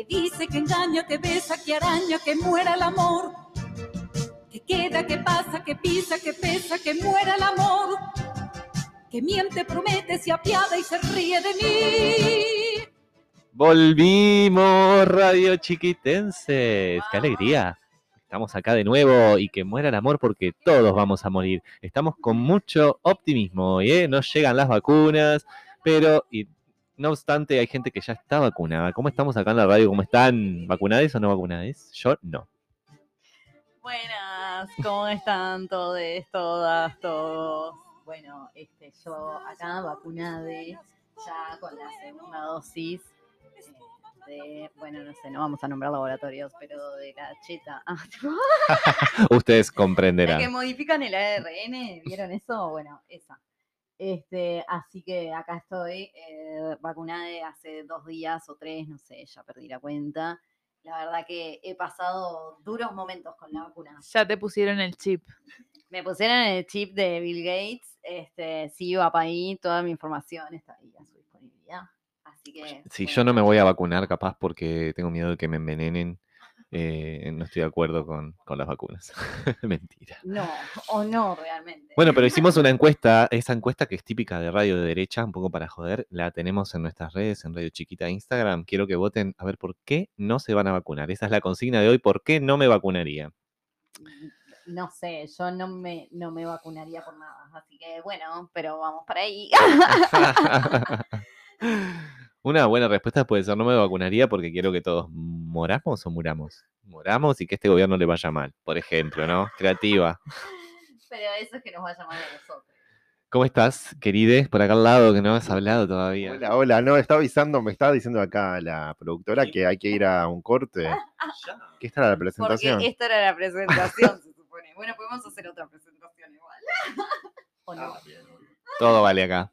que dice, que engaña, que besa, que araña, que muera el amor, que queda, que pasa, que pisa, que pesa, que muera el amor, que miente, promete, se apiada y se ríe de mí. Volvimos, Radio Chiquitenses. ¡Qué alegría! Estamos acá de nuevo y que muera el amor porque todos vamos a morir. Estamos con mucho optimismo hoy, ¿eh? No llegan las vacunas, pero y, no obstante hay gente que ya está vacunada. ¿Cómo estamos acá en la radio? ¿Cómo están? ¿Vacunadas o no vacunadas? Yo no. Buenas, ¿cómo están todos, todas, todos? Bueno, este, yo acá vacunada ya con la segunda dosis de, bueno, no sé, no vamos a nombrar laboratorios, pero de la cheta. Ah, Ustedes la comprenderán. que modifican el ARN, ¿vieron eso? Bueno, esa. Este, así que acá estoy eh, vacunada de hace dos días o tres, no sé, ya perdí la cuenta. La verdad que he pasado duros momentos con la vacuna. Ya te pusieron el chip. Me pusieron el chip de Bill Gates, este, sí va para ahí, toda mi información está ahí a su disponibilidad. Así que. Si bueno, yo no me voy a vacunar, capaz porque tengo miedo de que me envenenen. Eh, no estoy de acuerdo con, con las vacunas. Mentira. No, o no realmente. Bueno, pero hicimos una encuesta, esa encuesta que es típica de radio de derecha, un poco para joder, la tenemos en nuestras redes, en Radio Chiquita Instagram. Quiero que voten a ver por qué no se van a vacunar. Esa es la consigna de hoy, ¿por qué no me vacunaría? No sé, yo no me, no me vacunaría por nada. Así que bueno, pero vamos para ahí. Una buena respuesta puede ser no me vacunaría porque quiero que todos moramos o muramos. Moramos y que este gobierno le vaya mal, por ejemplo, ¿no? Creativa. pero eso es que nos va a llamar a nosotros. ¿Cómo estás, querides? Por acá al lado que no has hablado todavía. Hola, hola, no, estaba avisando, me estaba diciendo acá la productora que hay que ir a un corte. ¿Qué esta era la Porque presentación? esta era la presentación, se supone. Bueno, podemos hacer otra presentación igual. ¿O no? Todo vale acá.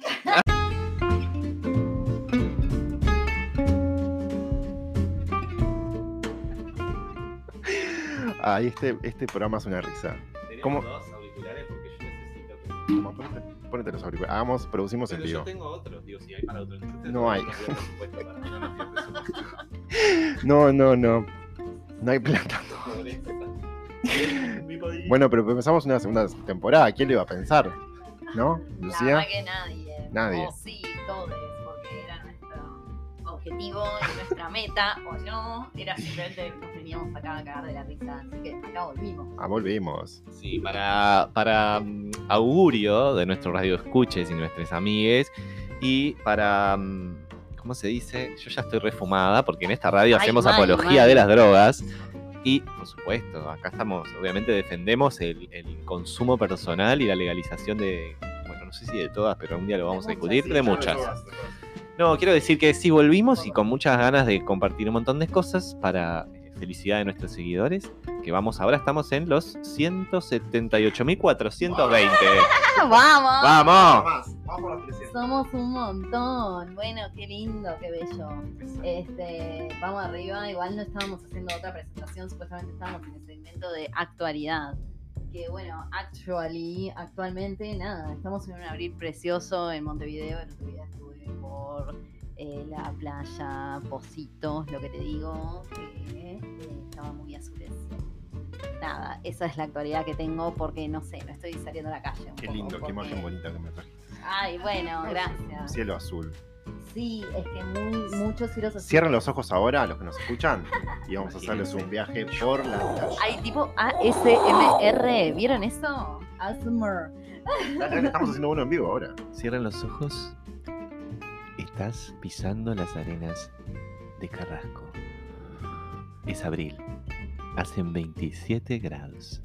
Ay, este, este programa es una risa. ¿Cómo? dos auriculares porque yo necesito Toma, ponete, ponete los auriculares. Hagamos, producimos en vivo. tengo otros, digo, si hay para otros. No hay. No, no, no. No hay plata. Bueno, pero empezamos una segunda temporada. ¿Quién lo iba a pensar? ¿No? La Lucía. verdad que nadie. Nadie. O sí, todos, porque era nuestro objetivo y nuestra meta, o no. Era simplemente nos veníamos acá a cagar de la risa. Así que acá volvimos. Ah, volvimos. Sí, para, para mm, augurio de nuestros radioescuches y nuestros amigues y para, mm, ¿cómo se dice? Yo ya estoy refumada porque en esta radio Ay, hacemos apología de las drogas y, por supuesto, acá estamos, obviamente defendemos el, el consumo personal y la legalización de, no sé si de todas, pero un día lo vamos a discutir, de muchas. No, quiero decir que sí volvimos y con muchas ganas de compartir un montón de cosas para eh, felicidad de nuestros seguidores, que vamos, ahora estamos en los 178.420. ¡Vamos! ¡Vamos! Somos un montón. Bueno, qué lindo, qué bello. Este, vamos arriba. Igual no estábamos haciendo otra presentación, supuestamente estábamos en el segmento de actualidad. Que bueno, actually, actualmente nada, estamos en un abril precioso en Montevideo. El otro día estuve por eh, la playa Positos, lo que te digo, que eh, estaba muy azul el cielo. Nada, esa es la actualidad que tengo porque no sé, no estoy saliendo a la calle. un Qué poco, lindo, qué imagen bonita que me trajiste. Ay, bueno, gracias. cielo azul. Sí, es que muy, muchos así. Cierren los ojos ahora, los que nos escuchan, y vamos a hacerles un viaje por la playa. Hay tipo ASMR, ¿vieron eso? ASMR. Estamos haciendo uno en vivo ahora. Cierren los ojos. Estás pisando las arenas de Carrasco. Es abril. Hacen 27 grados.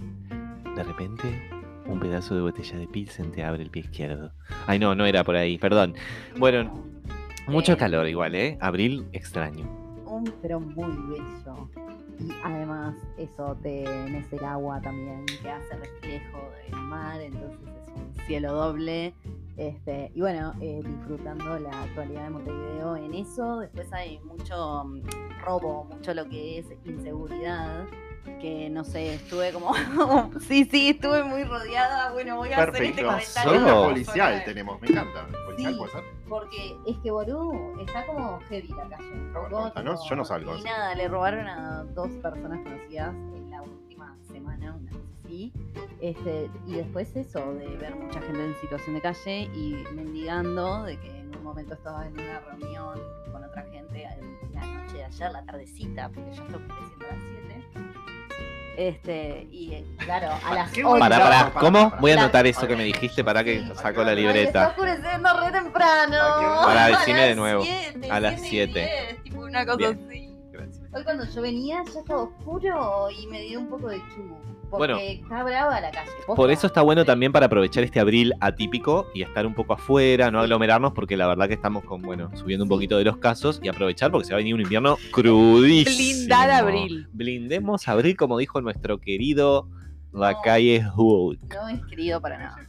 De repente, un pedazo de botella de Pilsen te abre el pie izquierdo. Ay, no, no era por ahí, perdón. Bueno, mucho calor igual, ¿eh? Abril extraño. Un pero muy bello. Y además, eso tenés el agua también que hace reflejo del mar, entonces es un cielo doble. Este, y bueno, eh, disfrutando la actualidad de Montevideo en eso. Después hay mucho mm, robo, mucho lo que es inseguridad. Que no sé, estuve como. sí, sí, estuve muy rodeada. Bueno, voy a hacer este Perfecto. comentario. No policial tenemos, me encanta. Sí, provincial, Sí. puede ser? Porque es que boludo, está como heavy la calle. A ver, Todo contanos, tipo- yo no salgo. Y nada, le robaron a dos personas conocidas en la última semana, una cosa así. Este, y después eso, de ver mucha gente en situación de calle y mendigando de que en un momento estaba en una reunión con otra gente en la noche de ayer, la tardecita, porque ya está oscureciendo a las 7. Este, y eh, claro, a las ¿Qué 8. Pará, Pará, ¿cómo? Voy a anotar eso que me dijiste para que saco la Ay, está libreta. oscureciendo re temprano. Pará, A decime de nuevo. siete, A las siete y siete. diez, tipo una cosa Bien. así. Gracias. Hoy cuando yo venía ya estaba oscuro y me dio un poco de chubu. Porque Bueno. está brava la calle. Por eso está bueno también para aprovechar este abril atípico y estar un poco afuera, no aglomerarnos, porque la verdad que estamos con, bueno, subiendo un poquito de los casos y aprovechar porque se va a venir un invierno crudísimo. Blindar abril. Blindemos abril, como dijo nuestro querido No. Lacalle Hulk. No es querido para nada.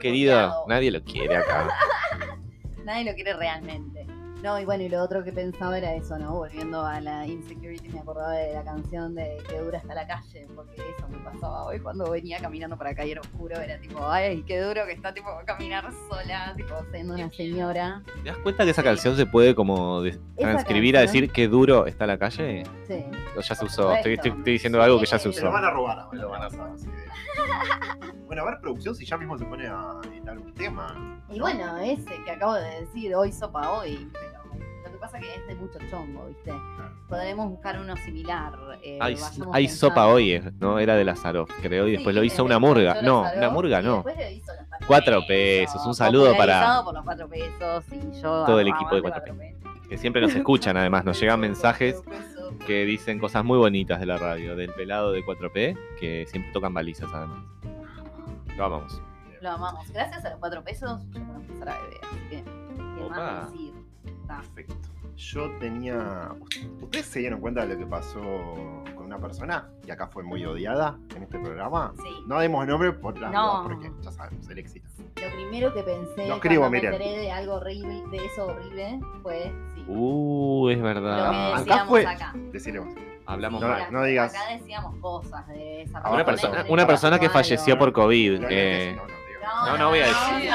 Querido, nadie lo quiere acá. Nadie lo quiere realmente. No, y bueno, y lo otro que pensaba era eso, ¿no? Volviendo a la insecurity, me acordaba de la canción de Que dura hasta la calle, porque eso me pasaba hoy cuando venía caminando para acá y era oscuro, era tipo, ay, qué duro que está, tipo, caminar sola, tipo, siendo una señora. ¿Te das cuenta que esa canción se puede como transcribir a decir qué duro está la calle? Sí. O ya se usó. Estoy, Correcto. estoy- estoy diciendo algo que ya se usó. lo van a robar. Lo van a de- Bueno, a ver, producción, si ya mismo se pone a editar un tema. Y bueno, ese que acabo de decir, hoy sopa hoy, que pasa que es de mucho chongo, ¿viste? Podremos buscar uno similar. eh, Hay, sopa hoy, eh, ¿no? Era de Lazaroff, creo, y después Sí, lo es hizo una murga. No, una murga no. después lo hizo los cuatro Cuatro pesos, un saludo para por los cuatro pesos y yo todo el equipo de cuatro Que siempre nos escuchan, además, nos llegan mensajes pesos. que dicen cosas muy bonitas de la radio, del pelado de 4P, que siempre tocan balizas, además. Lo amamos. Lo amamos. Gracias a los cuatro pesos, yo puedo empezar a beber. Así que, ¿qué Opa. más decir? Perfecto. Yo tenía. ¿Ustedes se dieron cuenta de lo que pasó con una persona que acá fue muy odiada en este programa? Sí. No demos nombre por las No. porque ya sabemos el éxito. Lo primero que pensé Lo escribo, cuando miren. me enteré de algo horrible, de eso horrible, fue sí. Uh, es lo que verdad. acá decíamos fue- acá. Deciremos. Hablamos No, mal. acá- no digas- Acá decíamos cosas de esa Una persona, una persona que falleció por COVID. No, eh, no, no. No, no voy a decir.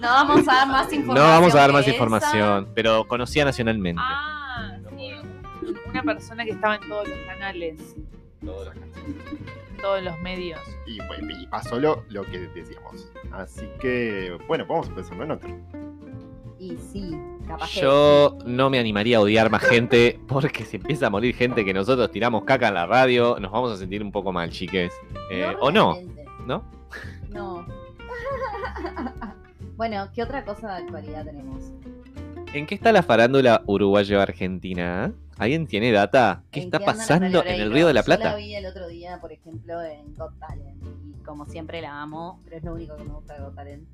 No, vamos a dar más información. no vamos a dar más información, pero conocida nacionalmente. Ah, sí. Una persona que estaba en todos los canales, en todos los medios. Y, bueno, y pasó lo, lo que decíamos. Así que, bueno, vamos empezando en otro. Y sí, capaz que Yo no me animaría a odiar más gente, porque si empieza a morir gente que nosotros tiramos caca en la radio, nos vamos a sentir un poco mal, chiques. Eh, ¿O no? ¿No? No. bueno, ¿qué otra cosa de actualidad tenemos? ¿En qué está la farándula uruguayo-argentina? ¿Alguien tiene data? ¿Qué ¿En está pasando en el? Río de la Yo la Plata? vi el otro día, por ejemplo, en Got Talent. Y como siempre la amo, pero es lo único que me gusta de Got Talent.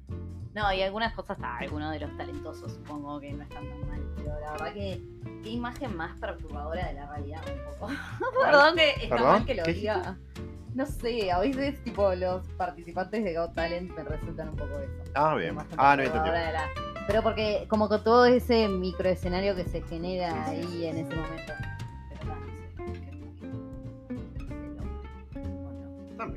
No, y algunas cosas, está, algunos de los talentosos supongo que no están tan mal. Pero la verdad que, qué imagen más perturbadora de la realidad un poco. Perdón que está ¿Perdón? mal que lo ¿Qué diga. No sé, a veces tipo los participantes de Got Talent me resultan un poco eso. Ah, bien. Ah, no entendí. la- Pero porque como con todo ese microescenario que se genera Sí, sí, ahí en ese momento. Pero no, no sé, qué muy- bueno.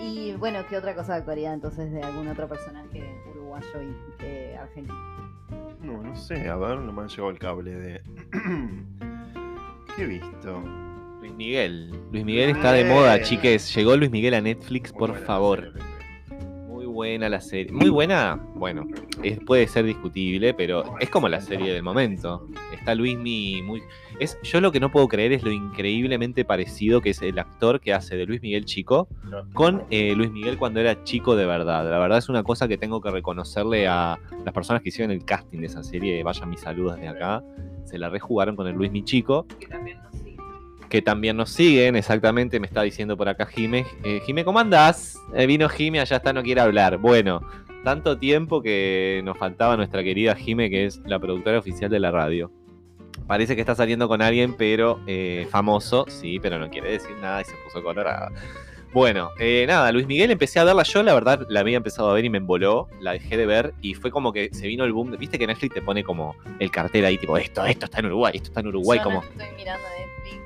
Y bueno, ¿qué otra cosa de actualidad entonces de algún otro personaje uruguayo y eh, argentino? No, no sé, a ver, no me ha llegado el cable de. ¿Qué he visto? Luis Miguel. Luis Miguel está de moda, chiques. Llegó Luis Miguel a Netflix, Muy por favor. Muy buena la serie. Muy buena, bueno, es- puede ser discutible, pero es como la serie del momento. Está Luismi muy. Es, yo lo que no puedo creer es lo increíblemente parecido que es el actor que hace de Luis Miguel chico con eh, Luis Miguel cuando era chico de verdad. La verdad es una cosa que tengo que reconocerle a las personas que hicieron el casting de esa serie. Vayan mis saludos desde acá. Se la rejugaron con el Luis Mi chico Que también. Que también nos siguen, exactamente, me está diciendo por acá Jime. Eh, Jime, ¿cómo andás? Eh, vino Jime, allá está, no quiere hablar. Bueno, tanto tiempo que nos faltaba nuestra querida Jime, que es la productora oficial de la radio. Parece que está saliendo con alguien, pero eh, famoso, sí, pero no quiere decir nada y se puso colorada. Bueno, eh, nada, Luis Miguel empecé a verla yo, la verdad la había empezado a ver y me emboló, la dejé de ver y fue como que se vino el boom. Viste que Netflix te pone como el cartel ahí, tipo, esto, esto está en Uruguay, esto está en Uruguay, Yo como... no estoy mirando Netflix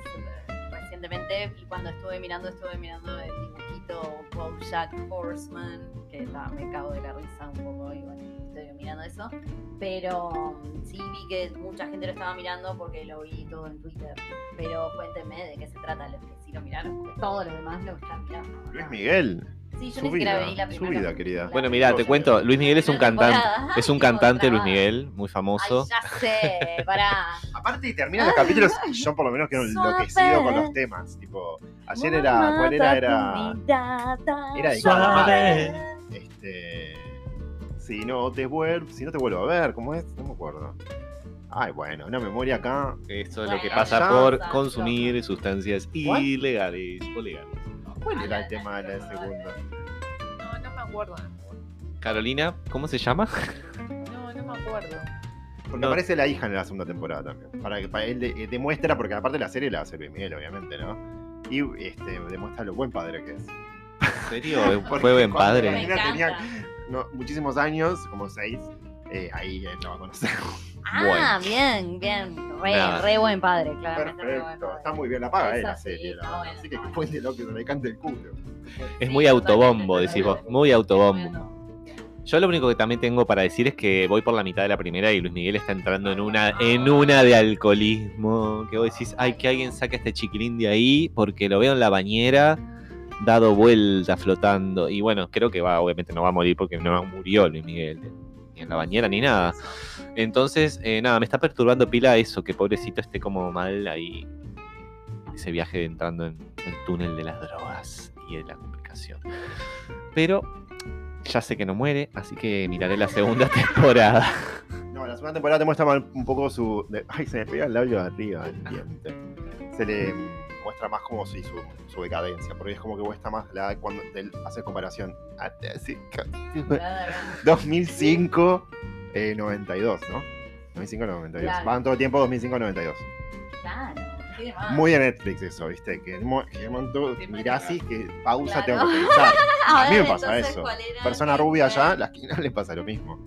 y cuando estuve mirando, estuve mirando el dibujito Bojack Horseman, que ta, me cago de la risa un poco y bueno, estoy mirando eso. Pero mm, sí vi que mucha gente lo estaba mirando porque lo vi todo en Twitter. Pero cuéntenme de qué se trata los que sí lo miraron, todos los demás lo están mirando. Luis Miguel. Sí, yo Su ni siquiera vida, vi la su primera. vida, querida. Bueno, mira, te cuento, Luis Miguel es un cantante, es un cantante Luis. Miguel, muy famoso. Ay, ya sé, pará. Aparte terminan los capítulos, yo por lo menos quedo enloquecido con los temas. Tipo, ayer era, ¿cuál era? Era, era de este, si no te vuelvo, si no te vuelvo a ver, ¿cómo es? No me acuerdo. Ay, bueno, una memoria acá. Esto es lo que pasa por consumir sustancias ¿What? ilegales o legales. ¿Cuál era el tema de la segunda? No, no me acuerdo. Carolina, ¿cómo se llama? No, no me acuerdo. Porque No. aparece la hija en la segunda temporada también. Para que para él de- demuestra, porque aparte la serie la hace Luis Miguel, obviamente, ¿no? Y este, demuestra lo buen padre que es. ¿En serio? Porque ¿Fue buen padre? Carolina tenía no, muchísimos años, como seis, eh, ahí él la va a conocer. Ah, bien, bien. Re, re buen padre, claramente. buen Perfecto, padre. está muy bien, la paga Esa la sí, serie, la buena, Así que cuente lo que le cante el culo. Es Sí, muy autobombo, decís vos, muy autobombo. Yo lo único que también tengo para decir es que voy por la mitad de la primera y Luis Miguel está entrando en una, en una de alcoholismo. Que vos decís, ay, que alguien saque a este chiquilín de ahí porque lo veo en la bañera dado vuelta, flotando. Y bueno, creo que va, obviamente no va a morir porque no murió Luis Miguel, ni en la bañera ni nada. Entonces, eh, nada, me está perturbando pila eso, que pobrecito esté como mal ahí. Ese viaje entrando en el túnel de las drogas y de la complicación. Pero ya sé que no muere, así que miraré la segunda temporada. No, la segunda temporada te muestra mal- un poco su. de- ay, se me pega el labio de arriba, el diente. Se le muestra más como si su, su decadencia, porque es como que muestra más la cuando del- hace comparación. a- así, ca- 2005, eh, 92, ¿no? 2005, 92. Claro. Van todo el tiempo 2005, 92. Claro, qué demás. Muy de Netflix eso, ¿viste? Que en mo- que en un momento mirás y que pausa Claro. tengo que pensar. A mí me pasa eso. Persona ¿Qué rubia allá, la esquina le pasa lo mismo.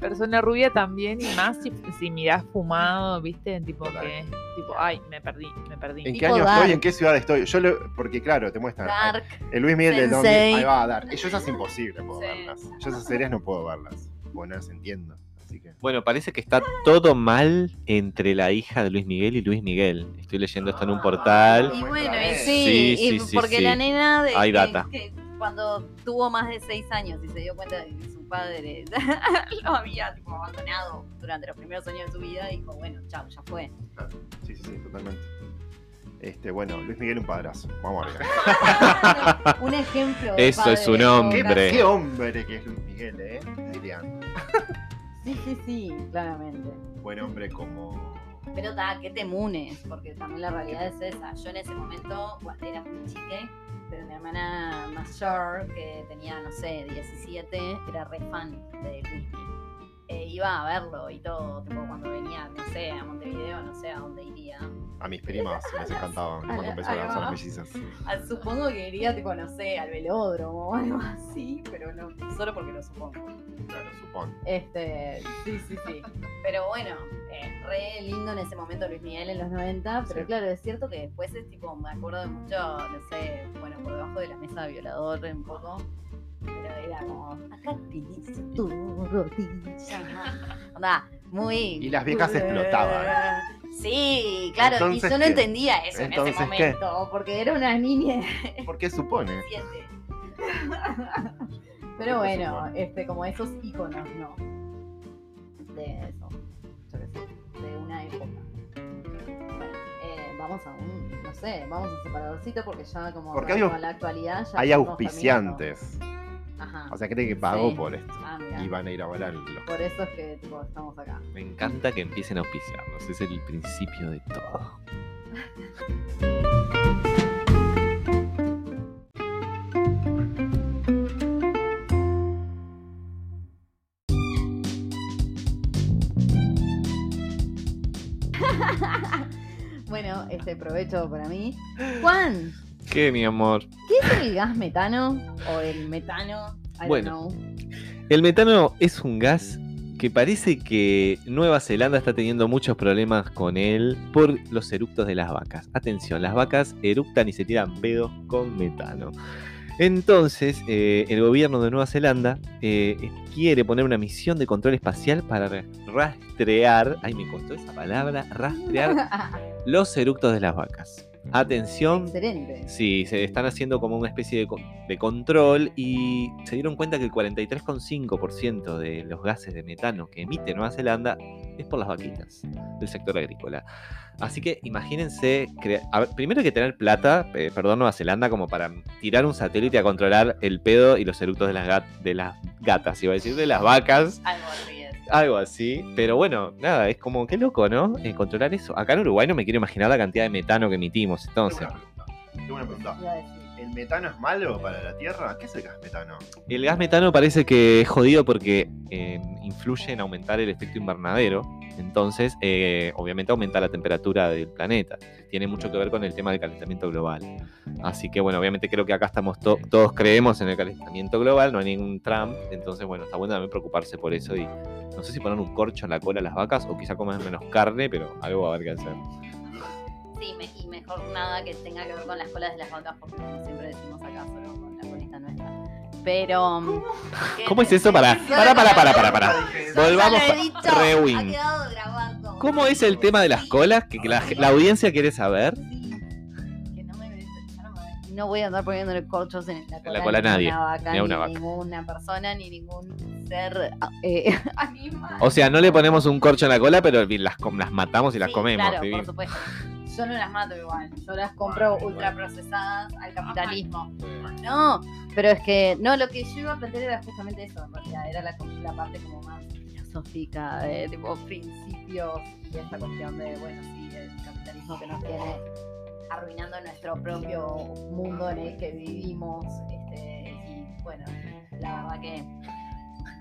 Persona rubia también, y más si, si mirás fumado, ¿viste? Tipo Total. que, tipo, ay, me perdí, me perdí. ¿En qué año Dark. estoy? ¿En qué ciudad estoy? Yo lo, porque claro, te muestran. Dark. El Luis Miguel del 2000. Sensei. Ahí va a dar. Yo esas imposible puedo Sí. verlas. Yo esas series no puedo verlas. Porque no las entiendo. Así que. Bueno, parece que está todo mal entre la hija de Luis Miguel y Luis Miguel. Estoy leyendo esto en un portal. Y bueno, y sí, Sí, y sí, porque sí. la nena de Hay que- data. que cuando tuvo más de seis años y se dio cuenta de que su padre lo había tipo, abandonado durante los primeros años de su vida, dijo, bueno, chao, ya fue. Sí, sí, sí, totalmente. Este, bueno, Luis Miguel un padrazo. Vamos arriba. un ejemplo. de Eso padre es un hombre. obra. ¿Qué, qué hombre que es Luis Miguel, eh? Dirían. Sí, sí, sí, claramente. Buen hombre como. Pero ta, que te munes, porque también la realidad es esa. Yo en ese momento bueno, era muy chique, pero mi hermana mayor, que tenía, no sé, 17, era re fan de Luismi. Eh, iba a verlo y todo, tipo cuando venía, no sé, a Montevideo, no sé a dónde iría. A mis primas les encantaban cuando empezaron a ser mellizas. Ah, Supongo que iría, tipo, no sé, al velódromo o algo así, pero no, solo porque lo supongo. Claro, supongo. Este, sí, sí, sí. Pero bueno, eh, re lindo en ese momento Luis Miguel en los 90, pero Sí. claro, es cierto que después es tipo, me acuerdo de mucho, no sé, bueno, por debajo de la mesa violador un poco, pero era como, acá tienes tu rodilla. Onda, muy... Y las viejas explotaban. Sí, claro, Entonces, y yo no ¿qué? entendía eso en ese momento, porque era una niña ¿Por qué supone? de siete. ¿Por qué Pero bueno, supone? este, como esos iconos, ¿no? De eso. Yo qué sé, de una época. Bueno, eh, vamos a un, no sé, vamos a separadorcito porque ya como Porque hay au- la actualidad ya Hay auspiciantes. terminando. Ajá. O sea, cree que pagó Sí. por esto. Ah. Y van a ir a volar los Por eso es que tipo, estamos acá. Me encanta que empiecen a auspiciarnos. Es el principio de todo. Bueno, este provecho para mí. Juan, ¿Qué, mi amor? ¿qué es el gas metano? O el metano. I don't Bueno. know. El metano es un gas que parece que Nueva Zelanda está teniendo muchos problemas con él por los eructos de las vacas. Atención, las vacas eructan y se tiran pedos con metano. Entonces, eh, el gobierno de Nueva Zelanda eh, quiere poner una misión de control espacial para ra- rastrear, ay me costó esa palabra, rastrear los eructos de las vacas. Atención, Excelente. Sí, se están haciendo como una especie de, co- de control y se dieron cuenta que el 43,5% de los gases de metano que emite Nueva Zelanda es por las vaquitas del sector agrícola. Así que imagínense, ver, primero hay que tener plata, eh, perdón, Nueva Zelanda, como para tirar un satélite a controlar el pedo y los eructos de las, gat- de las gatas, iba a decir, de las vacas. Algo así, pero bueno, nada, es como, qué loco, ¿no? Eh, controlar eso. Acá en Uruguay no me quiero imaginar la cantidad de metano que emitimos, entonces. Tengo una pregunta. Iba a decir. ¿El metano es malo para la Tierra? ¿Qué es el gas metano? El gas metano parece que es jodido porque eh, influye en aumentar el efecto invernadero. Entonces, eh, obviamente aumenta la temperatura del planeta. Tiene mucho que ver con el tema del calentamiento global. Así que, bueno, obviamente creo que acá estamos to- todos creemos en el calentamiento global, no hay ningún Trump. Entonces, bueno, está bueno también preocuparse por eso. Y no sé si poner un corcho en la cola a las vacas o quizá comer menos carne, pero algo va a haber que hacer. Sí, me- mejor nada que tenga que ver con las colas de las vacas, porque como siempre decimos acá, solo con la colita nuestra. Pero. ¿qué ¿Cómo es eso? Pará, pará, pará, pará, pará, pará. Volvamos Ha rewind. ¿Cómo es el tema de las colas? Que que la, la audiencia quiere saber. Sí. Que no voy a andar poniéndole corchos en la cola, cola a ni nadie, vaca, ni a una vaca. ninguna persona, ni ningún ser eh, animal. O sea, no le ponemos un corcho en la cola, pero las, las matamos y las Sí, comemos. Claro, Vivi. por supuesto. Yo no las mato igual, yo las compro ultraprocesadas al capitalismo. No, pero es que, no, lo que yo iba a plantear era justamente eso, en realidad, era la, la parte como más filosófica, de tipo principios y esta cuestión de, bueno, sí, el capitalismo que nos tiene arruinando nuestro propio mundo en el que vivimos, este, y bueno, la verdad que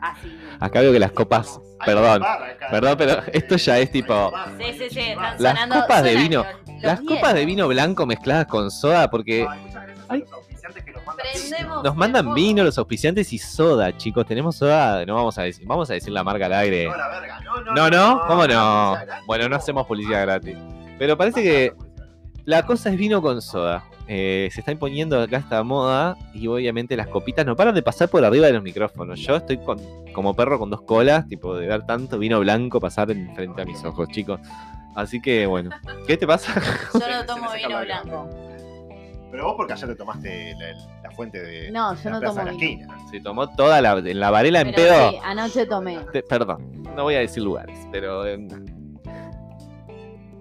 así. Acá veo que las copas. Perdón, perdón, pero esto ya es tipo. Sí, sí, sí, están Las sonando. copas de vino- Las copas de vino blanco mezcladas con soda, porque Ay. Prendemos nos mandan fuego. vino los auspiciantes y soda, chicos. Tenemos soda, no vamos a decir, vamos a decir la marca al aire. No, la verga, no, no. No, no, ¿cómo no? Bueno, no hacemos publicidad gratis. Pero parece que la cosa es vino con soda. Eh, se está imponiendo acá esta moda y obviamente las copitas no paran de pasar por arriba de los micrófonos. Yo estoy con, como perro con dos colas, tipo de ver tanto vino blanco pasar en frente a mis ojos, chicos. Así que bueno, ¿qué te pasa? Yo no tomo vino la blanco. Pero vos porque ayer te tomaste la, la fuente de No, yo la no plaza tomo de la vino. esquina. Se tomó toda la, en la varela en Pero pedo. sí, anoche tomé. Te- perdón, no voy a decir lugares, pero eh,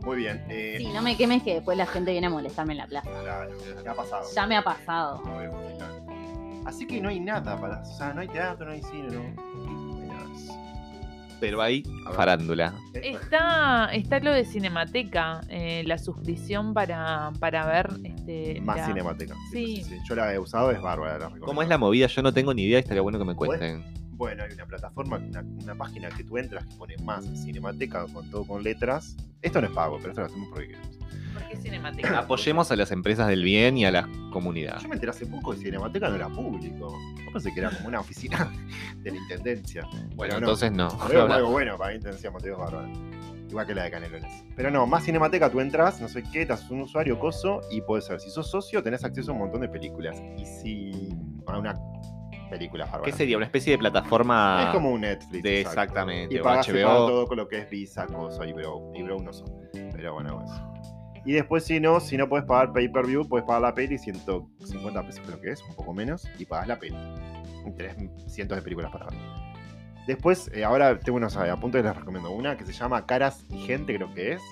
Muy bien. Eh, Sí, no me quemes que después la gente viene a molestarme en la plaza. claro, ¿qué ha pasado? Ya me ha pasado. Así que no hay nada para. O sea, no hay teatro, no hay cine, no. Pero hay farándula. Está, está lo de Cinemateca, eh, la suscripción para, para ver este, Más la- cinemateca. Sí. Yo la he usado, es bárbara. La. ¿Cómo es la movida? Yo no tengo ni idea, estaría bueno que me cuenten. Bueno, hay una plataforma, una, una página que tú entras que pone más cinemateca con todo con letras. Esto no es pago, pero esto lo hacemos porque queremos. ¿Por qué Cinemateca? Apoyemos a las empresas del bien y a la comunidad. Yo me enteré hace poco que Cinemateca no era público. Yo pensé que era como una oficina de la intendencia. Bueno, Pero no. entonces no. Veo algo bueno para la intendencia, Montevideo es bárbaro. Igual que la de Canelones. Pero no, más Cinemateca tú entras, no sé qué, te haces un usuario coso y puedes ser. Si sos socio, tenés acceso a un montón de películas. Y si. a una película bárbara. ¿Qué sería? ¿Una especie de plataforma? Es como un Netflix. de exactamente. Y pagas HBO. todo con lo que es Visa, Coso y Bro. Y Bro no son. Pero bueno, eso. Y después, si no, si no puedes pagar pay per view, puedes pagar la peli, 150 pesos creo que es, un poco menos, y pagas la peli. Tres cientos de películas para ver. Después, eh, ahora tengo unos eh, apuntes, les recomiendo una que se llama Caras y Gente, creo que es.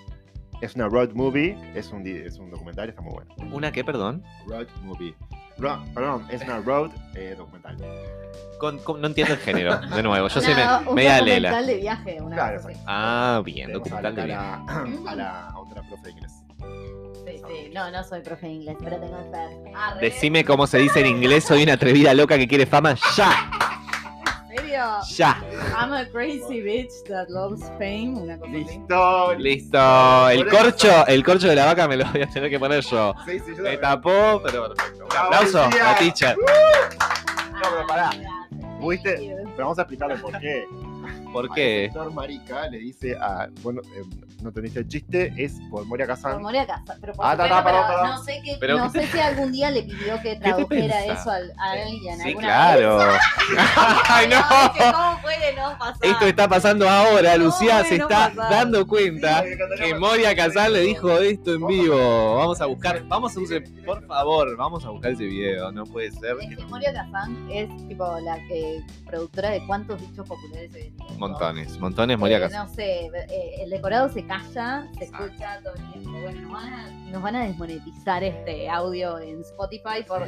Es una road movie, es un, es un documental, está muy bueno. ¿Una qué, perdón? Road movie. Ro- perdón, es una road eh, documental. Con- con- no entiendo el género, de nuevo. Yo soy Una- me- un media documental lela. de viaje, una Claro, así. Ah, bien, Tenemos a, documental de la, bien. a la otra profe de inglés. Sí, sí. No, no soy profe de inglés, pero tengo que ser. Ah, Decime cómo se dice en inglés, soy una atrevida loca que quiere fama. ¡Ya! ¿En serio? ¡Ya! I'm a crazy bitch that loves fame, una cosa así. Listo. Listo. El Por eso. corcho, el corcho de la vaca me lo voy a tener que poner yo. Sí, sí, yo Me tapó, pero perfecto. Un aplauso a teacher. No, pero pará. you. Pero vamos a explicarle por qué. ¿Por El qué? sector marica le dice a. Bueno, eh, no entendiste el chiste, es por Moria Por Kazan. Moria Casa. Pero, por Ah, supuesto, ta, ta, perdón, pero perdón. no sé, qué- Pero no ¿qué sé si algún día le pidió que tradujera eso al- a alguien. Sí, alguna claro. vez. ¡Ay, que no! ¿Cómo puede no pasar? Esto está pasando ahora, Lucía se no está dando cuenta Sí, que que Moria Casal le dijo esto en vivo. Vamos a buscar, vamos a usar, por favor, vamos a buscar ese video, no puede ser. Es que Moria Kazan es tipo la que productora de cuántos dichos populares se ven. Montones, montones Moria Eh, Casal. no sé, eh, el decorado se calla, se Exacto. escucha todo el tiempo. Bueno, nos van, a, nos van a desmonetizar este audio en Spotify por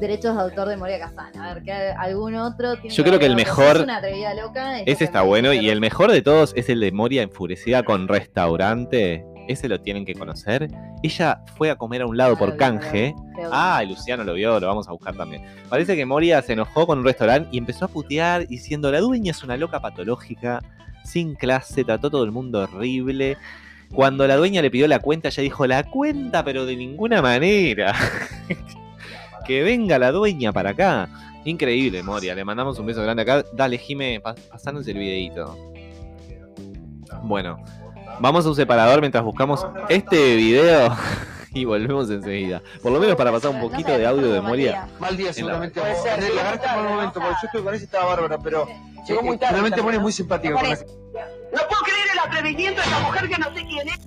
derechos de autor de Moria Kazan. A ver, que algún otro tiene Yo creo que el mejor- Es una atrevida loca. es lo Ese que está bueno y el mejor de todos es el de Moria enfurecida con restaurante. Ese lo tienen que conocer. Ella fue a comer a un lado Ah, por vi, canje. creo que- Ah, Luciano lo vio, lo vamos a buscar también. Parece que Moria se enojó con un restaurante y empezó a putear diciendo la dueña es una loca patológica, sin clase, trató todo el mundo horrible. Cuando la dueña le pidió la cuenta, ella dijo la cuenta, pero de ninguna manera. que venga la dueña para acá. Increíble, Moria. Le mandamos un beso grande acá. Dale, Jime, pa- pasanos el videito. Bueno, vamos a un separador mientras buscamos este video y volvemos enseguida. Por lo menos para pasar un poquito de audio de Moria. Mal día, la- seguramente. Ser, sí, bien, momento, porque yo estuve con ese estaba bárbara, pero Llegó muy tarde realmente Moni es ¿no? muy simpática. No puedo creer el atrevimiento de esa mujer que no sé quién es.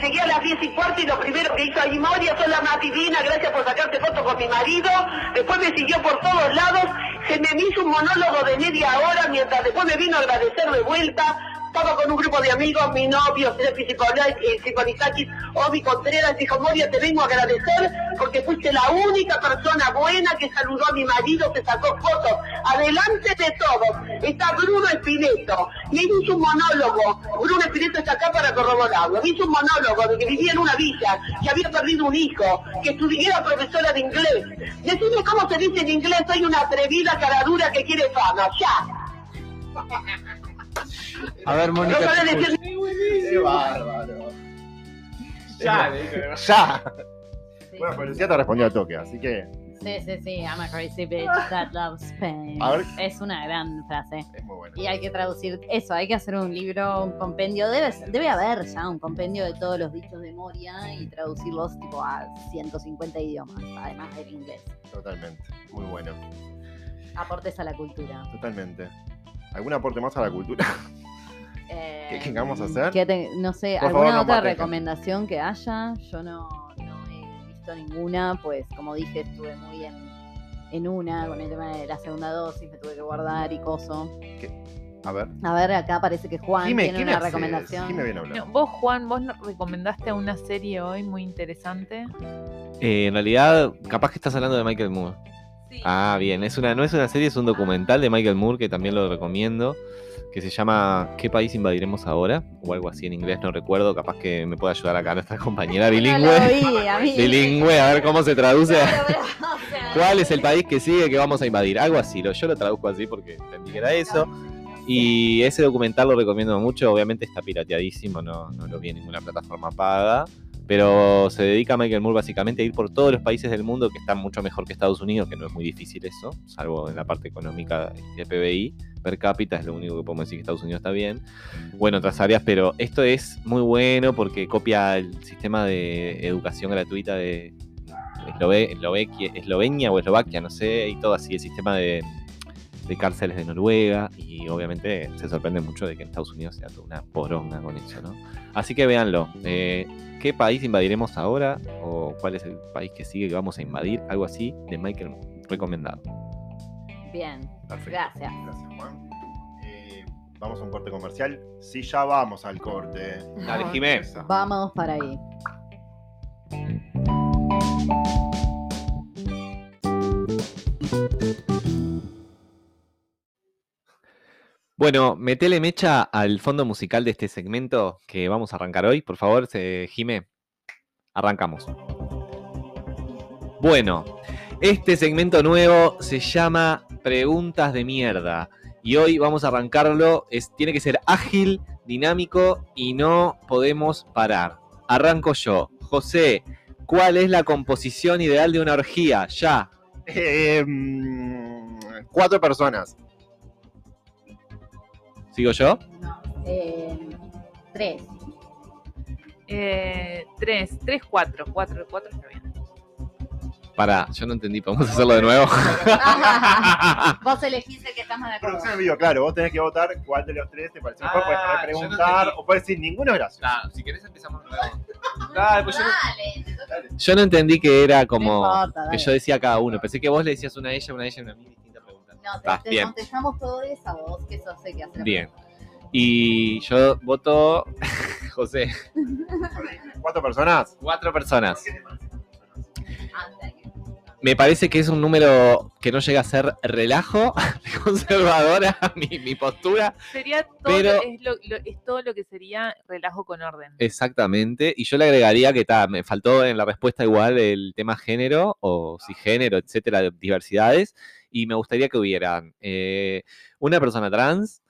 Llegué a las 10 y cuarto y lo primero que hizo allí Moria, sos la más divina, gracias por sacarte foto con mi marido. Después me siguió por todos lados, se me hizo un monólogo de media hora mientras después me vino a agradecer de vuelta. Estaba con un grupo de amigos, mi novio, Steffi Psicolizakis, Obi Contreras, dijo, Moria, te vengo a agradecer porque fuiste la única persona buena que saludó a mi marido, que sacó fotos. Adelante de todos está Bruno Espineto, y él hizo un monólogo. Bruno Espineto está acá para corroborarlo. Hizo un monólogo de que vivía en una villa, que había perdido un hijo, que estudié era profesora de inglés. Decime cómo se dice en inglés, soy una atrevida caradura que quiere fama, ya. A ver, No Mónica. te decir ¡Qué bárbaro! Ya. ¡Ya! Sí. Bueno, Lucía te respondió al toque, así que Sí, sí, sí, I'm a crazy bitch that loves Spain. A ver. Es una gran frase. es muy bueno. Y hay que traducir eso, hay que hacer un libro, un compendio. Debe, debe haber ya un compendio de todos los dichos de Moria y traducirlos tipo a 150 idiomas, además del inglés. Totalmente. Muy bueno. Aportes a la cultura. Totalmente. ¿Algún aporte más a la cultura? Eh, ¿Qué- qué vamos a hacer? que te- no sé, Por ¿alguna favor, no otra recomendación que haya? Yo no, no he visto ninguna, pues como dije, estuve muy en, en una con el tema de la segunda dosis, me tuve que guardar y coso. A ver. A ver, acá parece que Juan tiene ¿qué me una haces? recomendación. Jime viene a hablar. No, vos, Juan, vos nos recomendaste una serie hoy muy interesante. Eh, en realidad, capaz que estás hablando de Michael Moore. Ah, bien. Es una, no es una serie, es un documental de Michael Moore que también lo recomiendo. Que se llama ¿Qué país invadiremos ahora? O algo así en inglés, no recuerdo. Capaz que me puede ayudar acá nuestra compañera No bilingüe. vi, a mí. bilingüe, a ver cómo se traduce. Claro, pero, o sea, ¿Cuál es el país que sigue que vamos a invadir? Algo así. Yo lo traduzco así porque entendí que era eso. Y ese documental lo recomiendo mucho. Obviamente está pirateadísimo, no, no lo vi en ninguna plataforma paga. Pero se dedica Michael Moore básicamente a ir por todos los países del mundo que están mucho mejor que Estados Unidos, que no es muy difícil eso, salvo en la parte económica de PBI. Per cápita es lo único que podemos decir que Estados Unidos está bien. Bueno, otras áreas, pero esto es muy bueno porque copia el sistema de educación gratuita de Eslovenia o Eslovaquia, no sé, y todo así, el sistema de, de cárceles de Noruega. Y obviamente se sorprende mucho de que en Estados Unidos sea toda una poronga con eso, ¿no? Así que véanlo. Eh, ¿Qué país invadiremos ahora? ¿O cuál es el país que sigue que vamos a invadir? Algo así de Michael Moore. Recomendado. Bien, Perfecto. gracias. Gracias, Juan. Eh, vamos a un corte comercial. Sí, ya vamos al corte. Dale, Jimé. Vamos para ahí. Bueno, metele mecha al fondo musical de este segmento que vamos a arrancar hoy. Por favor, se, Jime. Arrancamos. Bueno, este segmento nuevo se llama Preguntas de mierda. Y hoy vamos a arrancarlo. Es, tiene que ser ágil, dinámico y no podemos parar. Arranco yo. José, ¿cuál es la composición ideal de una orgía? Ya. Eh, mm, cuatro personas. ¿Sigo yo? Eh, tres. Eh, tres, tres, cuatro. Cuatro, cuatro está bien. Pará, yo no entendí, ¿podemos hacerlo de nuevo? Vos elegís el que estás más de acuerdo. Producción en vivo, claro, vos tenés que votar cuál de los tres te pareció mejor. Ah, Puedes no preguntar o puedes decir ninguno es gracioso. Ah, si querés empezamos de nuevo. Dale, pues yo no- Dale, te toca. Yo no entendí que era como No importa, que yo decía a cada uno. Pensé que vos le decías una a ella, una a ella y una a mí. No, te, te bien. contestamos todos a vos, que eso sé que hacer. Bien. Y yo voto José. ¿Cuatro personas? Cuatro personas. Me parece que es un número que no llega a ser relajo, conservadora mi, mi postura. Sería todo, Pero- es, lo- lo- es todo lo que sería relajo con orden. Exactamente. Y yo le agregaría que ta, me faltó en la respuesta igual el tema género o cisgénero, etcétera, de diversidades. Y me gustaría que hubieran eh, una persona trans,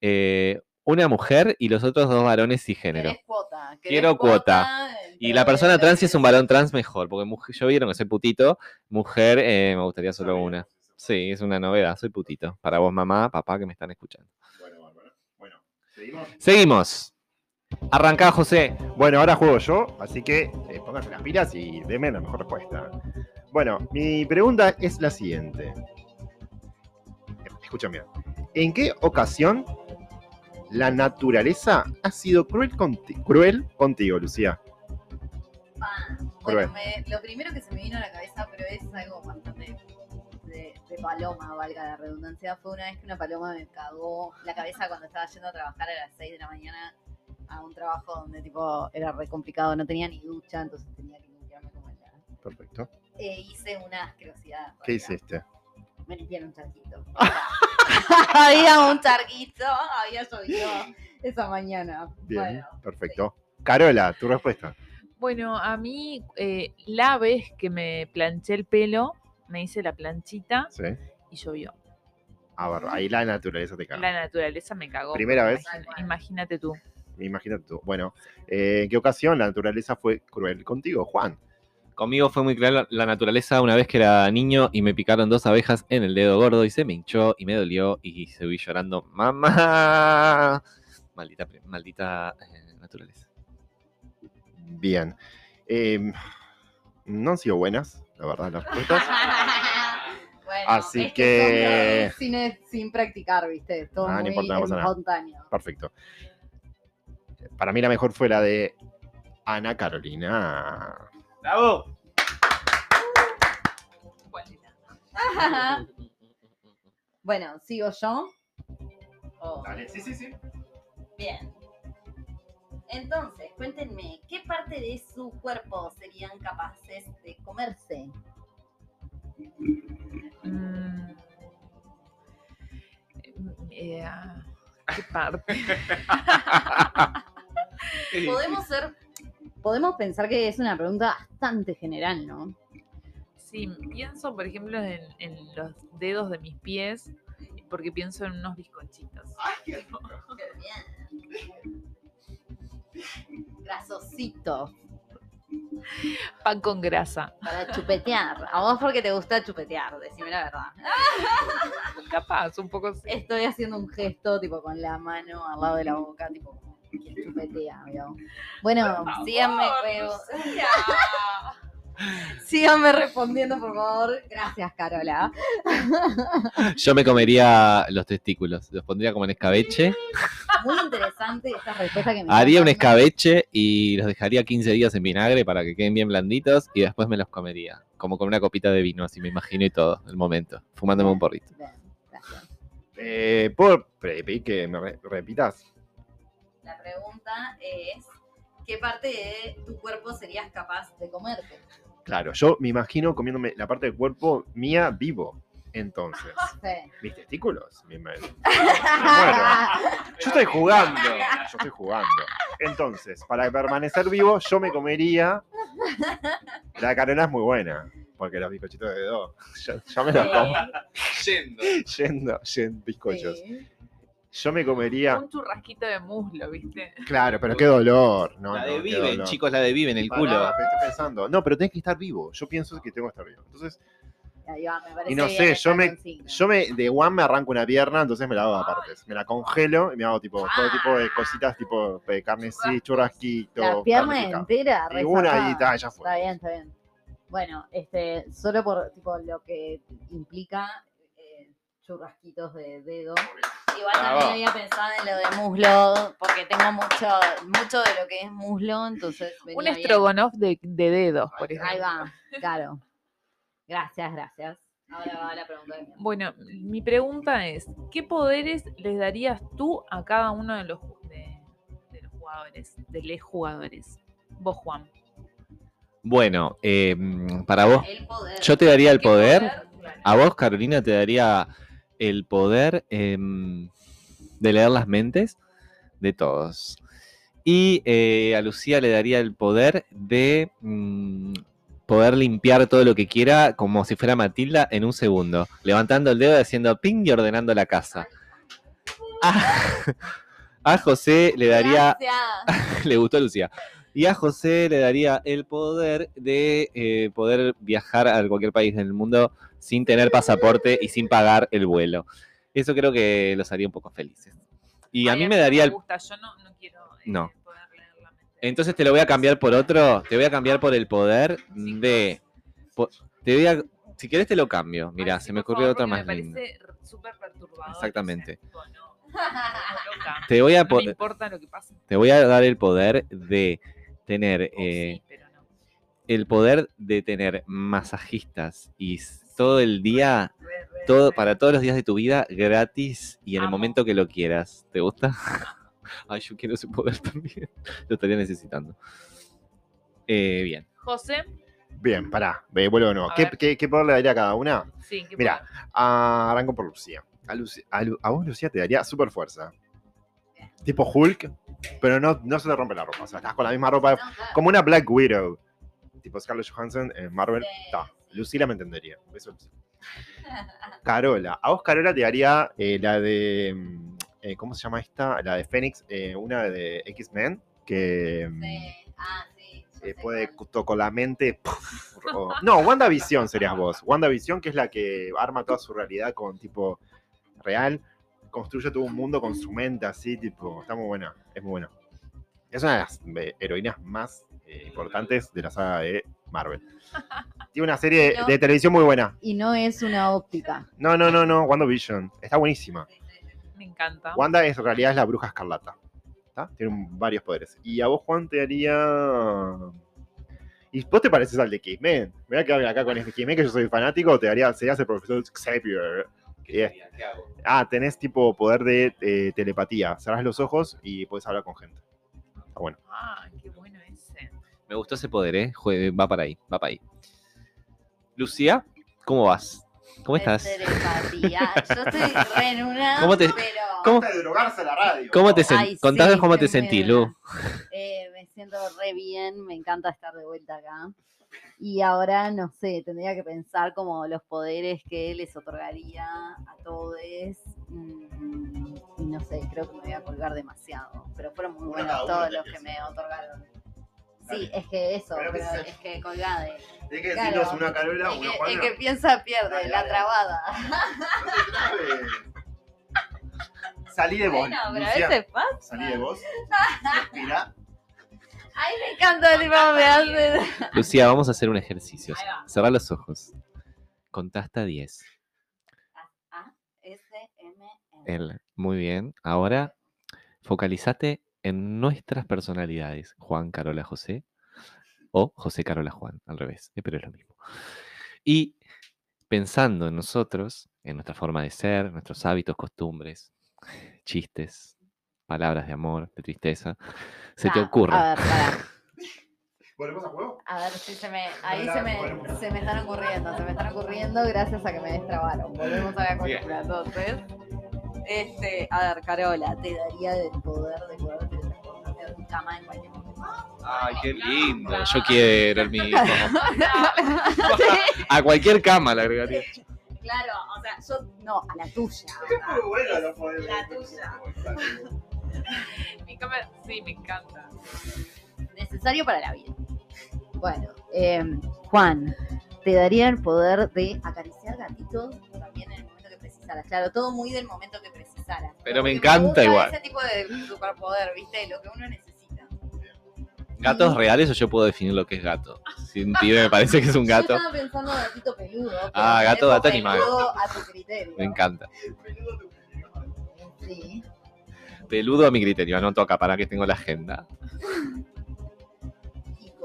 eh, una mujer y los otros dos varones cuota. querés Quiero cuota. Y la persona trans, si es un varón trans, mejor. Porque mujer, yo vieron que soy putito. Mujer, eh, me gustaría solo una. Sí, es una novedad. Soy putito. Para vos, mamá, papá, que me están escuchando. Bueno, bárbaro. Bueno, seguimos. Seguimos. Arrancá, José. Bueno, ahora juego yo, así que eh, pónganse las pilas y denme la mejor respuesta. Bueno, mi pregunta es la siguiente. Escuchen bien. ¿En qué ocasión la naturaleza ha sido cruel, conti- cruel contigo, Lucía? Cruel. Bueno, me- lo primero que se me vino a la cabeza, pero es algo bastante de, de paloma, valga la redundancia, fue una vez que una paloma me cagó la cabeza cuando estaba yendo a trabajar a las 6 de la mañana a un trabajo donde tipo era re complicado, no tenía ni ducha, entonces tenía que limpiarme como el Perfecto. e hice una asquerosidad. ¿Qué hiciste? Me limpiaron un charquito. había un charquito, había llovido esa mañana. Bien, Bueno, perfecto. Carola, tu respuesta. Bueno, a mí, eh, la vez que me planché el pelo, me hice la planchita Sí. y llovió. A ver, ahí la naturaleza te caga. La naturaleza me cagó. ¿Primera vez? Imagínate tú. Imagínate tú. Bueno, eh, ¿en qué ocasión la naturaleza fue cruel contigo, Juan? Conmigo fue muy clara la naturaleza una vez que era niño y me picaron dos abejas en el dedo gordo y se me hinchó y me dolió y seguí llorando. ¡Mamá! Maldita, maldita eh, naturaleza. Bien. Eh, no han sido buenas, la verdad, las respuestas. Bueno, Así es que- cine sin practicar, ¿viste? Todo Ah, no muy importa, no nada. Perfecto. Para mí la mejor fue la de Ana Carolina. ¡Bravo! bueno, ¿sigo yo? Oh, sí, sí, sí. Bien. Entonces, cuéntenme, ¿qué parte de su cuerpo serían capaces de comerse? Mm. Eh, ah, ¿Qué parte? Podemos ser, podemos pensar que es una pregunta bastante general, ¿no? Sí, pienso, por ejemplo, en, en los dedos de mis pies, porque pienso en unos bizcochitos. Qué bien. Grasosito, Pan con grasa. para chupetear. A vos porque te gusta chupetear, decime la verdad. Capaz, un poco sí. Estoy haciendo un gesto tipo con la mano al lado de la boca, tipo Bueno, síganme, pero- síganme respondiendo, por favor. Gracias, Carola. Yo me comería los testículos, los pondría como en escabeche. Muy interesante esta respuesta que me Haría un escabeche y los dejaría 15 días en vinagre para que queden bien blanditos y después me los comería. Como con una copita de vino, así me imagino y todo, el momento, fumándome un porrito. Bien, gracias. Eh, ¿Puedo pedir que me re- repitas? La pregunta es, ¿qué parte de tu cuerpo serías capaz de comerte? Claro, yo me imagino comiéndome la parte del cuerpo mía vivo. Entonces, Sí. mis testículos. mi- me- Bueno, yo estoy jugando. Yo estoy jugando. Entonces, para permanecer vivo, yo me comería. La Carola es muy buena. Porque los bizcochitos de dos. Yo, yo me los como. Yendo. Yendo, yendo, bizcochos. Sí. Yo me comería. Un churrasquito de muslo, ¿viste? Claro, pero qué dolor. No, La de Viven, chicos, la de Viven, el Pará, culo. pero estoy pensando. No, pero tenés que estar vivo. Yo pienso que tengo que estar vivo. Entonces, Ahí va, me parece Y no sé, yo me, consigna. yo me, de one me arranco una pierna, entonces me la hago a partes. Me la congelo y me hago tipo, todo tipo de cositas, tipo de carne sí, churrasquito. La pierna entera, Y una y ta, ya Está fue. bien, está bien. Bueno, este, solo por tipo lo que implica churrasquitos de dedo. Igual Ah, también va. había pensado en lo de muslo, porque tengo mucho, mucho de lo que es muslo, entonces Un estrogonoff de, de dedos, por Ahí ejemplo. va, claro. Gracias, gracias. Ahora va la pregunta de mi Bueno, mi pregunta es, ¿qué poderes les darías tú a cada uno de los, de, de los jugadores, de los jugadores? Vos, Juan. Bueno, eh, para vos, El poder. yo te daría el ¿Qué poder. Claro. A vos, Carolina, te daría el poder em, de leer las mentes de todos. Y eh, a Lucía le daría el poder de mm, poder limpiar todo lo que quiera como si fuera Matilda en un segundo, levantando el dedo y haciendo ping y ordenando la casa. A, a José le daría le gustó a Lucía. Y a José le daría el poder de eh, poder viajar a cualquier país del mundo sin tener pasaporte y sin pagar el vuelo. Eso creo que los haría un poco felices. Y a mí me daría el... gusta, yo no, no quiero eh, No. poder leer la mente. Entonces te lo voy a cambiar por otro. Te voy a cambiar por el poder de... Te voy a... Si querés te lo cambio. Mira, se me ocurrió otra más me linda. parece súper perturbador. Exactamente. o sea, tipo, no, me pongo loca. Te voy a, No me importa lo que pase. te voy a dar el poder de tener... O eh, sí, pero no. el poder de tener masajistas y todo el día Re, re, todo, re. para todos los días de tu vida gratis y en el momento que lo quieras. ¿Te gusta? Ay, yo quiero ese poder también. Lo estaría necesitando. Eh, bien. José, Bien, pará, ve, vuelvo de nuevo. ¿Qué, qué, qué poder le daría a cada una? sí, ¿qué Mira, poder? Ah, arranco por Lucía. A, Luci- a Lu- a vos, Lucía, te daría super fuerza. Tipo Hulk, pero no, no se te rompe la ropa. O sea, estás con la misma ropa, como una Black Widow. Tipo Scarlett Johansson en Marvel. Sí. Lucila me entendería. Carola. A vos, Carola, te daría eh, la de. mm, eh, ¿Cómo se llama esta? La de Fénix, eh, una de X-Men, que mm, Sí. Ah, sí. puede con la mente. o- no, WandaVision serías vos. WandaVision, que es la que arma toda su realidad con tipo real, construye todo un mundo con su mente así, tipo, está muy buena, es muy buena. Es una de las eh, heroínas más eh, importantes de la saga de Marvel. Tiene una serie No. de televisión muy buena. Y no es una óptica. No, no, no, no, WandaVision. Está buenísima. Me encanta. Wanda es, en realidad es la bruja escarlata. ¿tá? Tiene varios poderes. Y a vos, Juan, te haría. ¿Y vos te pareces al de X-Men? Me voy a quedar acá con este X-Men que yo soy fanático. Te haría, serías el profesor Xavier. Ah, tenés tipo poder de eh, telepatía. Cerrás los ojos y puedes hablar con gente. Está bueno. Ah, qué bueno ese. Me gustó ese poder, ¿eh? Jue- Va para ahí, va para ahí. Lucía, ¿cómo vas? ¿Cómo Es estás? telepatía. Yo estoy re en una, ¿Cómo te- pero... ¿Cómo- de drogarse la radio. ¿Cómo te Ay, sentís? sí, Contame cómo te sentís. Lu. Eh, me siento re bien, me encanta estar de vuelta acá. Y ahora, no sé, tendría que pensar como los poderes que les otorgaría a todos. mm, y no sé, creo que me voy a colgar demasiado. Pero fueron muy Uno buenos uno todos los que me otorgaron. Sí, Dale. es que eso, Pero es que colgade. Tienes que Claro. decirnos una Carola, El una que, el que piensa pierde, Dale, la trabada. No te. Salí de vos. Bueno, pero a veces pasa. Salí de vos. Respira. Ay, me encanta, tipo, me hace. Lucía, vamos a hacer un ejercicio. Va. Cerrá los ojos. Contá hasta 10. A, S, M. El- Muy bien. Ahora, focalizate en nuestras personalidades. Juan, Carola, José. O José, Carola, Juan. Al revés. eh, pero es lo mismo. Y pensando en nosotros, en nuestra forma de ser, nuestros hábitos, costumbres, chistes, palabras de amor, de tristeza, se te ocurre. A ver, pará. ¿Volvemos a juego? A ver si se me. Ahí se me, se me están ocurriendo, se me están ocurriendo gracias a que me destrabaron. Volvemos a la columna, entonces. Este, a ver, Carola, te daría el poder de poder teletransportarte a tu cama en cualquier momento. Ay, qué lindo. Yo quiero el mismo. Sí, A cualquier cama le agregaría. claro, o sea, yo no, a la tuya. Muy bueno poderes. La tuya. Mi cama- sí, me encanta. Necesario para la vida. Bueno, em, Juan, te daría el poder de acariciar gatitos también en el momento que precisaras. Claro, todo muy del momento que precisaras. Pero me encanta gusta igual. Ese tipo de superpoder, ¿viste? Lo que uno necesita. ¿Gatos reales o yo puedo definir lo que es gato? Si un pibe me parece que es un gato, Yo estaba pensando en gatito peludo. pero Ah, gato, gato animal. A tu criterio. me encanta. Sí. Peludo a mi criterio, anoto acá para que tengo la agenda.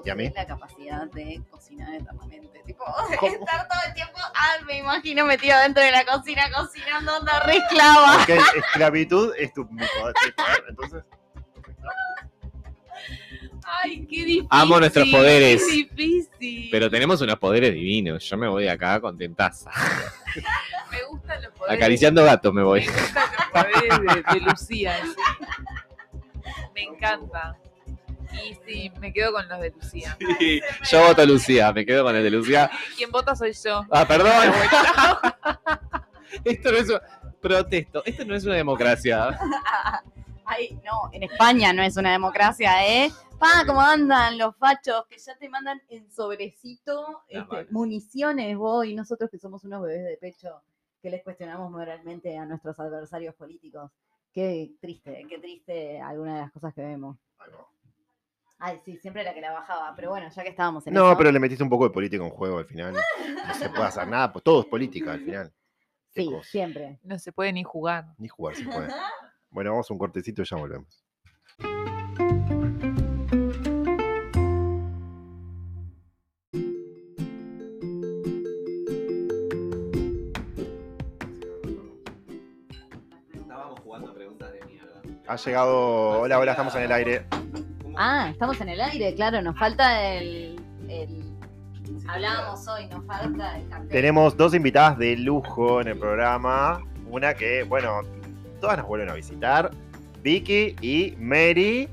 ¿Y a mí? la capacidad de cocinar eternamente. Tipo, estar todo el tiempo, ah, me imagino metido dentro de la cocina cocinando, onda re esclava. Esclavitud es tu poder, entonces. Ay, qué difícil. Amo nuestros poderes. Qué difícil. Pero tenemos unos poderes divinos. Yo me voy de acá contentaza. me gustan los poderes. Acariciando gatos me voy. Me gustan los poderes de, de Lucía. sí. Me encanta. Y sí, me quedo con los de Lucía. Yo voto a Lucía, me quedo con el de Lucía. Quien vota soy yo. Ah, perdón. Esto no es un... Protesto, esto no es una democracia. Ay, no, en España no es una democracia, ¿eh? Pa, ¿cómo andan los fachos que ya te mandan en sobrecito este, municiones vos y nosotros que somos unos bebés de pecho que les cuestionamos moralmente a nuestros adversarios políticos? Qué triste, qué triste alguna de las cosas que vemos. Ay, sí, siempre la que la bajaba, pero bueno, ya que estábamos en No, eso, pero le metiste un poco de política en juego al final. No se puede hacer nada, pues todo es política al final. Qué sí, cosa. siempre. No se puede ni jugar. Ni jugar se puede. Bueno, vamos a un cortecito y ya volvemos. Ha llegado. Hola, hola, estamos en el aire. Ah, estamos en el aire, claro, nos falta el... el... Hablábamos hoy, nos falta el cartel. Tenemos dos invitadas de lujo en el programa. Una que, bueno, todas nos vuelven a visitar. Vicky y Mary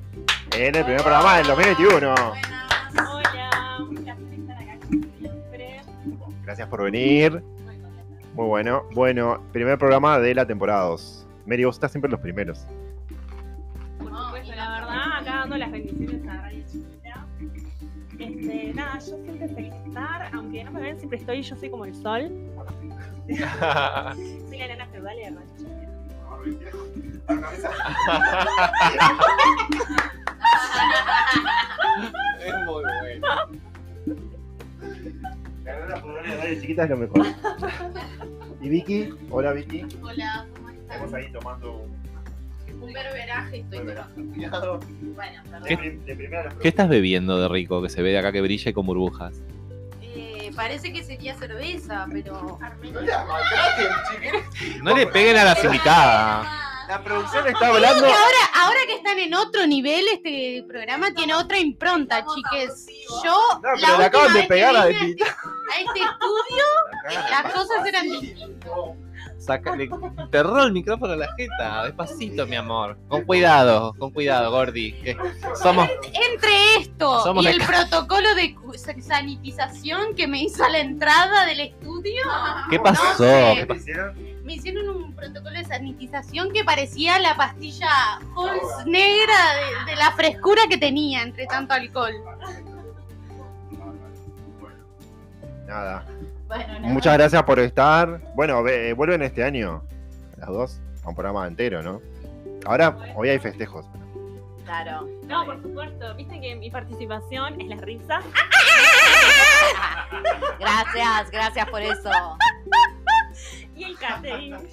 en el primer programa del 2021. Hola, un placer estar acá como siempre. Gracias por venir. Muy bueno. Bueno, primer programa de la temporada 2. Mary, vos estás siempre en los primeros. Aunque no me ven, siempre estoy, yo soy como el sol. Soy la nena feudal de Radio Chiquita. Es muy bueno. Radio chiquita es lo mejor. Y Vicky, hola Vicky. Hola, ¿cómo estás? Estamos ahí tomando un Un berberaje estoy tomando. Bueno, las ¿Qué estás bebiendo de rico que se ve de acá que brilla y con burbujas? Parece que sería cerveza, pero... No le peguen a las invitadas. La producción está hablando. Ahora, ahora que están en otro nivel, este programa tiene otra impronta, chiques. Yo, No, la pero le acaban de pegar a Despita. a este estudio, las cosas eran distintas. Saca, le enterró el micrófono a la jeta. Despacito, mi amor. Con cuidado, con cuidado, Gordi. que somos. Entre esto Somos y el protocolo de sanitización que me hizo a la entrada del estudio, ¿Qué pasó? sé. ¿Qué pasó? me hicieron un protocolo de sanitización que parecía la pastilla Halls negra de, de la frescura que tenía entre tanto alcohol. Nada. Bueno. Muchas gracias por estar. Bueno, ve- eh, vuelven este año. Las dos. A un programa entero, ¿no? Ahora, hoy hay festejos. Claro. No, por supuesto, viste que mi participación es la risa. Gracias, gracias por eso. Y el catering.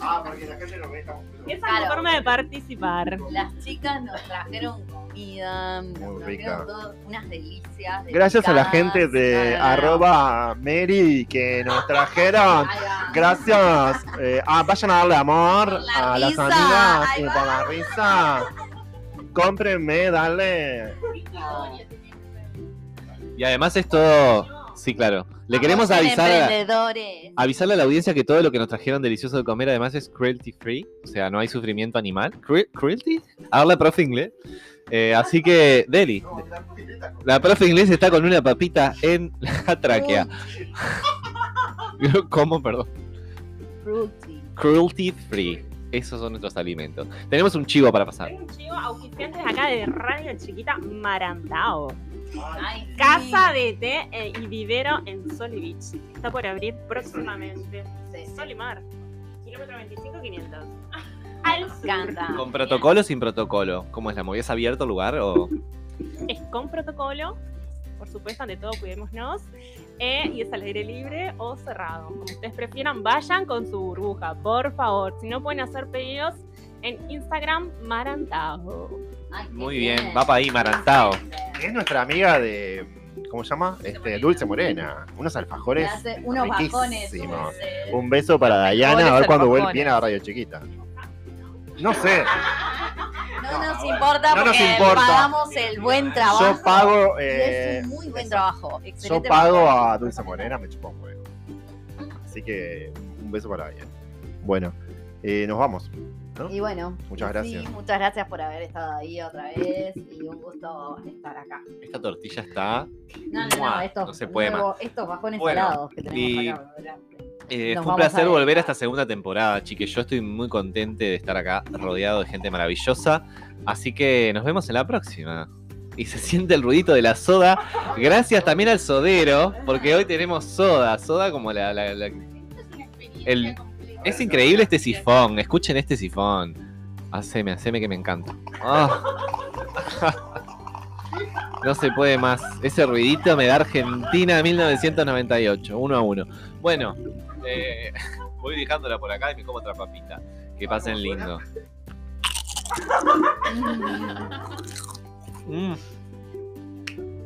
Ah, porque la gente lo ve. Esa es mi forma de participar. Las chicas nos trajeron comida, nos Muy trajeron todo, unas delicias. Gracias a la gente de arroba Mary que nos trajeron. Ahí va. Gracias. Eh, ah, vayan a darle amor Por la a las risa, amigas ahí y va. por la risa. Cómprenme, dale. Y además es todo. Sí, claro. Le queremos Vamos avisar a, avisarle a la audiencia que todo lo que nos trajeron delicioso de comer además es cruelty free. O sea, no hay sufrimiento animal. Cru- ¿Cruelty? Habla profe inglés. Eh, así que, Deli. La profe inglés está con una papita en la tráquea. ¿Cómo? Perdón. Cruelty. Cruelty free. Esos son nuestros alimentos. Tenemos un chivo para pasar. Soy un chivo auspiciante de acá de Radio Chiquita Marandao. Ay, sí. Casa de té eh, y vivero en Soli Beach. Está por abrir próximamente. Sí, sí. Sol y Mar. Kilómetro 25, 500. Al sur. ¿Con protocolo o sin protocolo? ¿Cómo es la movida? ¿Es abierto el lugar o...? Es con protocolo, por supuesto, ante todo cuidémonos. eh, y es al aire libre o cerrado. Como ustedes prefieran, vayan con su burbuja, por favor. Si no pueden hacer pedidos en Instagram, Marantao. Ay, Muy bien, va para ahí, Marantao. Es nuestra amiga de. ¿Cómo se llama? Este, Dulce Morena. Unos alfajores. hace unos bajones. eh, Un beso para Dayana, a ver cuando vuelve viene a Radio Chiquita. No sé, No nos importa No nos porque importa. pagamos el buen trabajo. yo pago. eh, es un muy buen trabajo. yo Excelente pago trabajo. a Dulce Morena, me chupa un huevo. Así que un beso para Dayana. Bueno, eh, nos vamos. ¿No? Y bueno, Muchas gracias. muchas gracias por haber estado ahí otra vez y un gusto estar acá. Esta tortilla está... No, no, no, estos, No se puede nuevos- estos bajones Bueno, salados que tenemos y- acá. adelante. Eh, fue un placer a volver a esta segunda temporada, chiques. Yo estoy muy contente de estar acá rodeado de gente maravillosa. Así que nos vemos en la próxima. Y se siente el ruidito de la soda. Gracias también al sodero, porque hoy tenemos soda. Soda como la... la- la- El- Es increíble este sifón. Escuchen este sifón. Haceme, haceme que me encanta. Ah. No se puede más. Ese ruidito me da Argentina 1998, uno a uno. Bueno, eh, voy dejándola por acá y me como otra papita. Que pasen lindo. Mm.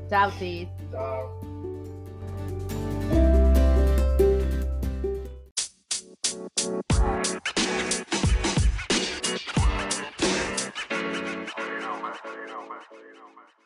Chau, chis. Chao. You know, man. You.